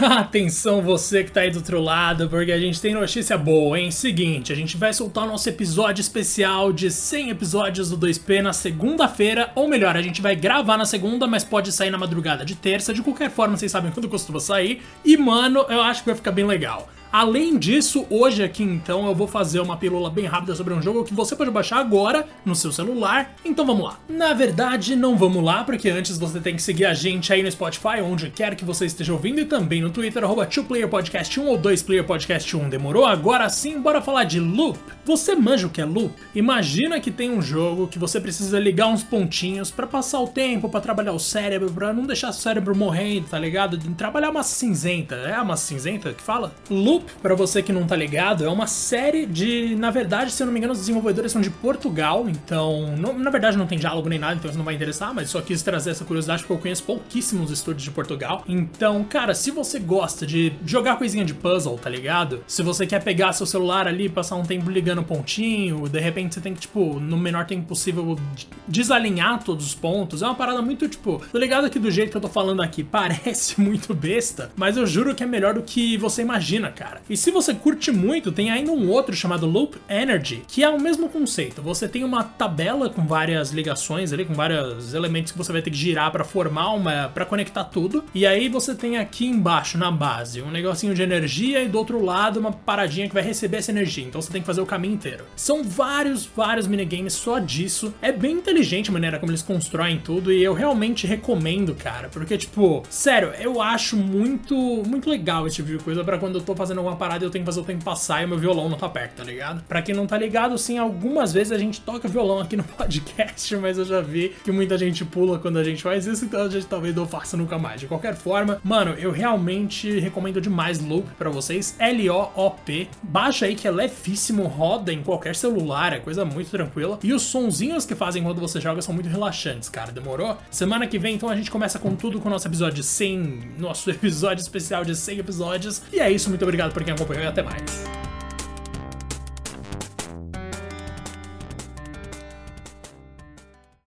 Atenção você que tá aí do outro lado, porque a gente tem notícia boa, hein? Seguinte, a gente vai soltar o nosso episódio especial de 100 episódios do 2P na segunda-feira, ou melhor, a gente vai gravar na segunda, mas pode sair na madrugada de terça, de qualquer forma, vocês sabem quando costuma sair. E mano, eu acho que vai ficar bem legal. Além disso, hoje aqui então eu vou fazer uma pílula bem rápida sobre um jogo que você pode baixar agora no seu celular. Então vamos lá. Na verdade, não vamos lá, porque antes você tem que seguir a gente aí no Spotify, onde quer que você esteja ouvindo, e também no Twitter, arroba 2playerpodcast1 ou 2playerpodcast1. Demorou? Agora sim, bora falar de loop. Você manja o que é loop? Imagina que tem um jogo que você precisa ligar uns pontinhos para passar o tempo, para trabalhar o cérebro, para não deixar o cérebro morrendo, tá ligado? Trabalhar uma cinzenta. É uma cinzenta que fala? Loop Loop, para você que não tá ligado, é uma série de, na verdade, se eu não me engano, os desenvolvedores são de Portugal, então, não, na verdade não tem diálogo nem nada, então isso não vai interessar, mas só quis trazer essa curiosidade porque eu conheço pouquíssimos estúdios de Portugal. Então, cara, se você gosta de jogar coisinha de puzzle, tá ligado? Se você quer pegar seu celular ali, passar um tempo ligando pontinho, de repente você tem que, tipo, no menor tempo possível desalinhar todos os pontos, é uma parada muito, tipo, tô ligado que do jeito que eu tô falando aqui parece muito besta, mas eu juro que é melhor do que você imagina, cara cara. E se você curte muito, tem ainda um outro chamado Loop Energy, que é o mesmo conceito. Você tem uma tabela com várias ligações ali, com vários elementos que você vai ter que girar para formar uma, para conectar tudo. E aí você tem aqui embaixo na base um negocinho de energia e do outro lado uma paradinha que vai receber essa energia. Então você tem que fazer o caminho inteiro. São vários, vários minigames só disso. É bem inteligente a maneira como eles constroem tudo e eu realmente recomendo, cara, porque tipo, sério, eu acho muito, muito legal esse tipo de coisa para quando eu tô fazendo alguma parada e eu tenho que fazer o tempo passar e o meu violão não tá perto, tá ligado? Pra quem não tá ligado, sim, algumas vezes a gente toca violão aqui no podcast, mas eu já vi que muita gente pula quando a gente faz isso, então a gente talvez não faça nunca mais. De qualquer forma, mano, eu realmente recomendo demais Loop para vocês, L-O-O-P. Baixa aí que é levíssimo, roda em qualquer celular, é coisa muito tranquila. E os sonzinhos que fazem quando você joga são muito relaxantes, cara, demorou? Semana que vem, então, a gente começa com tudo com o nosso episódio 100, nosso episódio especial de 100 episódios. E é isso, muito obrigado por quem acompanhou e até mais.